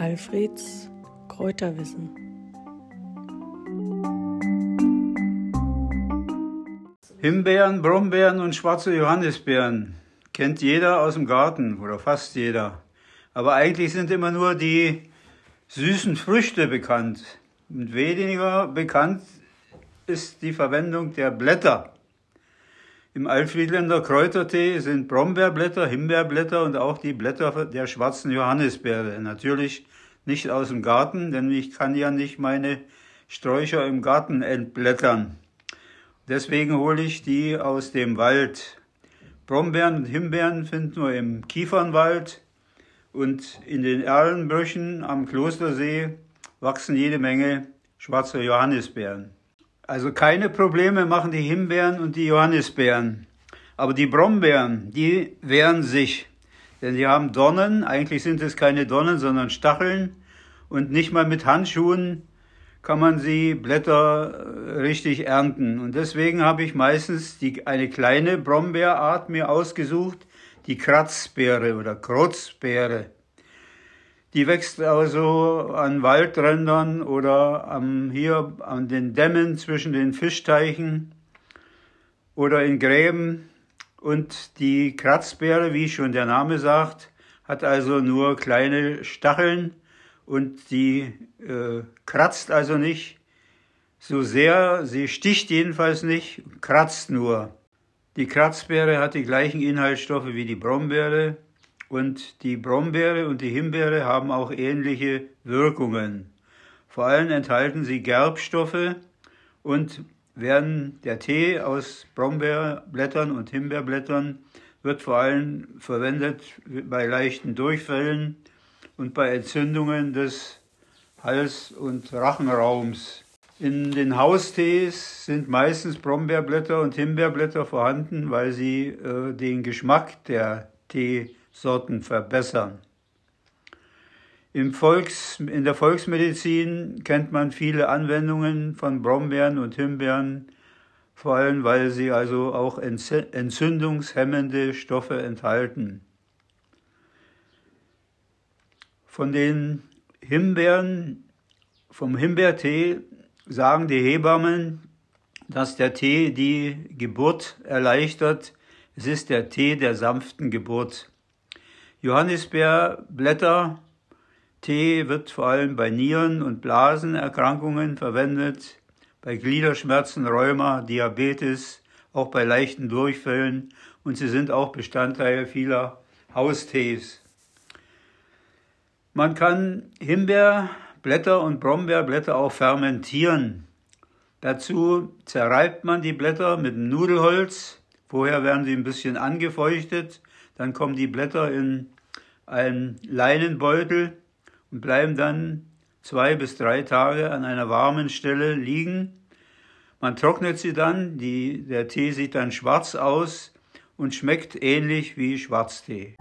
Alfreds Kräuterwissen. Himbeeren, Brombeeren und schwarze Johannisbeeren kennt jeder aus dem Garten oder fast jeder. Aber eigentlich sind immer nur die süßen Früchte bekannt. Und weniger bekannt ist die Verwendung der Blätter. Im Altfriedländer Kräutertee sind Brombeerblätter, Himbeerblätter und auch die Blätter der schwarzen Johannisbeere. Natürlich nicht aus dem Garten, denn ich kann ja nicht meine Sträucher im Garten entblättern. Deswegen hole ich die aus dem Wald. Brombeeren und Himbeeren finden wir im Kiefernwald und in den Erlenbrüchen am Klostersee wachsen jede Menge schwarze Johannisbeeren. Also keine Probleme machen die Himbeeren und die Johannisbeeren. Aber die Brombeeren, die wehren sich. Denn die haben Dornen, eigentlich sind es keine Dornen, sondern Stacheln. Und nicht mal mit Handschuhen kann man sie Blätter äh, richtig ernten. Und deswegen habe ich meistens die, eine kleine Brombeerart mir ausgesucht, die Kratzbeere oder Krutzbeere. Die wächst also an Waldrändern oder am, hier an den Dämmen zwischen den Fischteichen oder in Gräben. Und die Kratzbeere, wie schon der Name sagt, hat also nur kleine Stacheln und die äh, kratzt also nicht so sehr, sie sticht jedenfalls nicht, kratzt nur. Die Kratzbeere hat die gleichen Inhaltsstoffe wie die Brombeere und die Brombeere und die Himbeere haben auch ähnliche Wirkungen. Vor allem enthalten sie Gerbstoffe und werden der Tee aus Brombeerblättern und Himbeerblättern wird vor allem verwendet bei leichten Durchfällen und bei Entzündungen des Hals- und Rachenraums. In den Haustees sind meistens Brombeerblätter und Himbeerblätter vorhanden, weil sie äh, den Geschmack der Tee Sorten verbessern. Im Volks, in der Volksmedizin kennt man viele Anwendungen von Brombeeren und Himbeeren, vor allem weil sie also auch entzündungshemmende Stoffe enthalten. Von den Himbeeren, vom Himbeertee sagen die Hebammen, dass der Tee die Geburt erleichtert. Es ist der Tee der sanften Geburt. Johannisbeerblätter Tee wird vor allem bei Nieren- und Blasenerkrankungen verwendet, bei Gliederschmerzen, Rheuma, Diabetes, auch bei leichten Durchfällen und sie sind auch Bestandteil vieler Haustees. Man kann Himbeerblätter und Brombeerblätter auch fermentieren. Dazu zerreibt man die Blätter mit dem Nudelholz. Vorher werden sie ein bisschen angefeuchtet dann kommen die Blätter in einen Leinenbeutel und bleiben dann zwei bis drei Tage an einer warmen Stelle liegen. Man trocknet sie dann, die, der Tee sieht dann schwarz aus und schmeckt ähnlich wie Schwarztee.